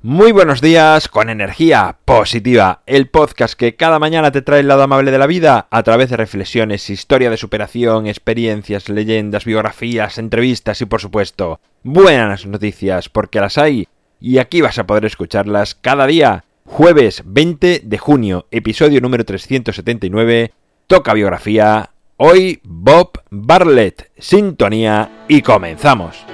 Muy buenos días con energía positiva, el podcast que cada mañana te trae el lado amable de la vida a través de reflexiones, historia de superación, experiencias, leyendas, biografías, entrevistas y por supuesto buenas noticias porque las hay y aquí vas a poder escucharlas cada día. Jueves 20 de junio, episodio número 379, toca biografía, hoy Bob Bartlett, sintonía y comenzamos.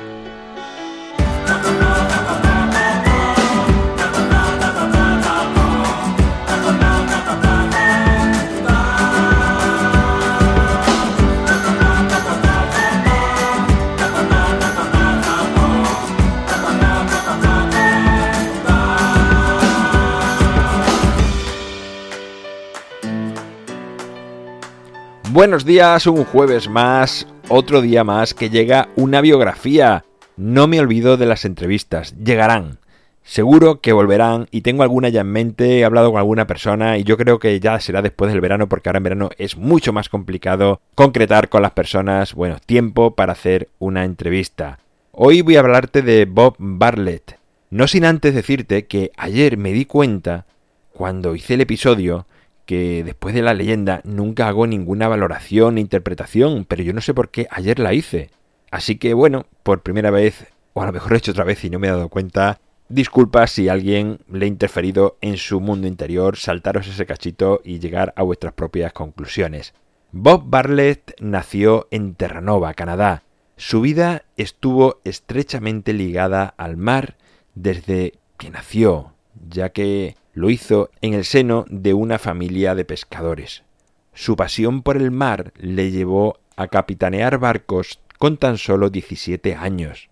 Buenos días, un jueves más, otro día más que llega una biografía. No me olvido de las entrevistas, llegarán. Seguro que volverán y tengo alguna ya en mente, he hablado con alguna persona y yo creo que ya será después del verano porque ahora en verano es mucho más complicado concretar con las personas, bueno, tiempo para hacer una entrevista. Hoy voy a hablarte de Bob Bartlett. No sin antes decirte que ayer me di cuenta, cuando hice el episodio, que después de la leyenda nunca hago ninguna valoración e interpretación, pero yo no sé por qué ayer la hice. Así que bueno, por primera vez, o a lo mejor he hecho otra vez y no me he dado cuenta, disculpa si alguien le ha interferido en su mundo interior, saltaros ese cachito y llegar a vuestras propias conclusiones. Bob Bartlett nació en Terranova, Canadá. Su vida estuvo estrechamente ligada al mar desde que nació, ya que lo hizo en el seno de una familia de pescadores. Su pasión por el mar le llevó a capitanear barcos con tan solo 17 años.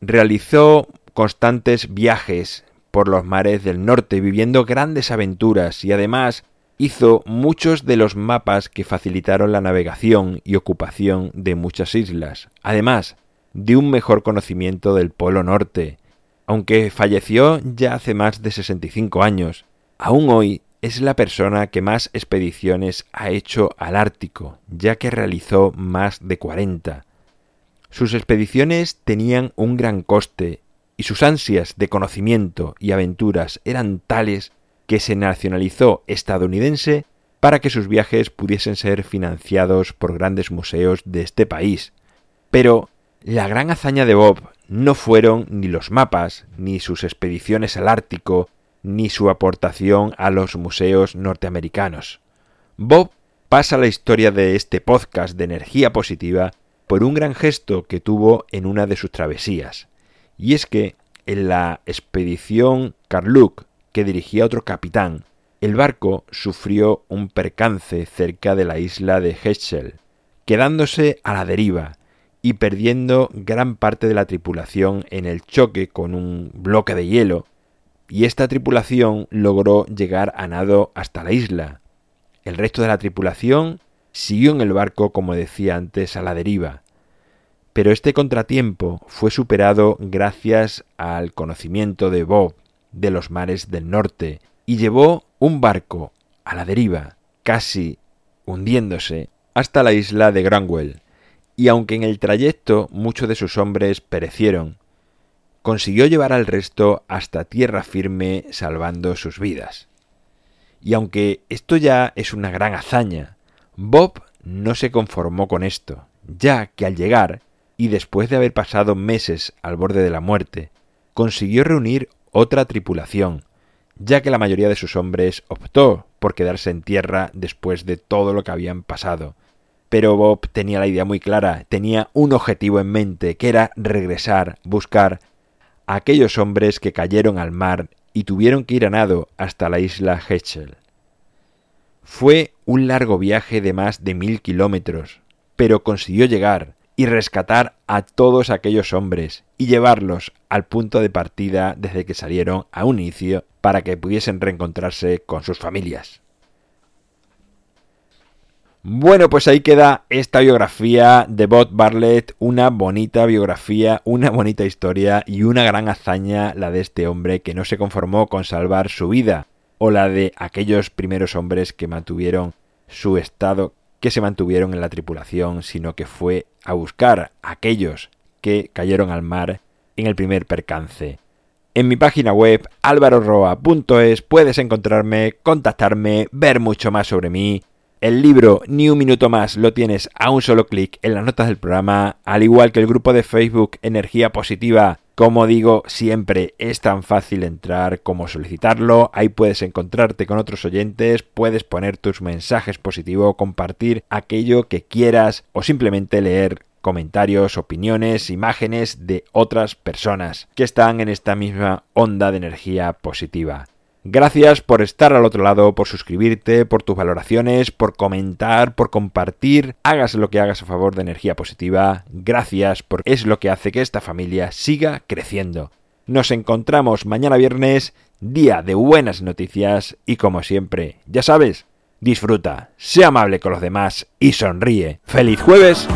Realizó constantes viajes por los mares del norte viviendo grandes aventuras y además hizo muchos de los mapas que facilitaron la navegación y ocupación de muchas islas, además de un mejor conocimiento del Polo Norte, aunque falleció ya hace más de 65 años, aún hoy es la persona que más expediciones ha hecho al Ártico, ya que realizó más de 40. Sus expediciones tenían un gran coste y sus ansias de conocimiento y aventuras eran tales que se nacionalizó estadounidense para que sus viajes pudiesen ser financiados por grandes museos de este país. Pero la gran hazaña de Bob no fueron ni los mapas, ni sus expediciones al Ártico, ni su aportación a los museos norteamericanos. Bob pasa la historia de este podcast de energía positiva por un gran gesto que tuvo en una de sus travesías, y es que en la expedición Carluc que dirigía otro capitán, el barco sufrió un percance cerca de la isla de Hetzel, quedándose a la deriva y perdiendo gran parte de la tripulación en el choque con un bloque de hielo, y esta tripulación logró llegar a nado hasta la isla. El resto de la tripulación siguió en el barco, como decía antes, a la deriva. Pero este contratiempo fue superado gracias al conocimiento de Bob de los mares del norte y llevó un barco a la deriva, casi hundiéndose, hasta la isla de Granwell y aunque en el trayecto muchos de sus hombres perecieron, consiguió llevar al resto hasta tierra firme salvando sus vidas. Y aunque esto ya es una gran hazaña, Bob no se conformó con esto, ya que al llegar, y después de haber pasado meses al borde de la muerte, consiguió reunir otra tripulación, ya que la mayoría de sus hombres optó por quedarse en tierra después de todo lo que habían pasado, pero Bob tenía la idea muy clara, tenía un objetivo en mente, que era regresar, buscar aquellos hombres que cayeron al mar y tuvieron que ir a nado hasta la isla Hetchel. Fue un largo viaje de más de mil kilómetros, pero consiguió llegar y rescatar a todos aquellos hombres y llevarlos al punto de partida desde que salieron a un inicio para que pudiesen reencontrarse con sus familias. Bueno, pues ahí queda esta biografía de Bob Bartlett, una bonita biografía, una bonita historia y una gran hazaña la de este hombre que no se conformó con salvar su vida, o la de aquellos primeros hombres que mantuvieron su estado, que se mantuvieron en la tripulación, sino que fue a buscar a aquellos que cayeron al mar en el primer percance. En mi página web alvaroroa.es puedes encontrarme, contactarme, ver mucho más sobre mí. El libro Ni un minuto más lo tienes a un solo clic en las notas del programa, al igual que el grupo de Facebook Energía Positiva. Como digo, siempre es tan fácil entrar como solicitarlo. Ahí puedes encontrarte con otros oyentes, puedes poner tus mensajes positivos, compartir aquello que quieras o simplemente leer comentarios, opiniones, imágenes de otras personas que están en esta misma onda de energía positiva. Gracias por estar al otro lado, por suscribirte, por tus valoraciones, por comentar, por compartir. Hagas lo que hagas a favor de energía positiva. Gracias porque es lo que hace que esta familia siga creciendo. Nos encontramos mañana viernes, día de buenas noticias y como siempre, ya sabes, disfruta, sea amable con los demás y sonríe. ¡Feliz jueves!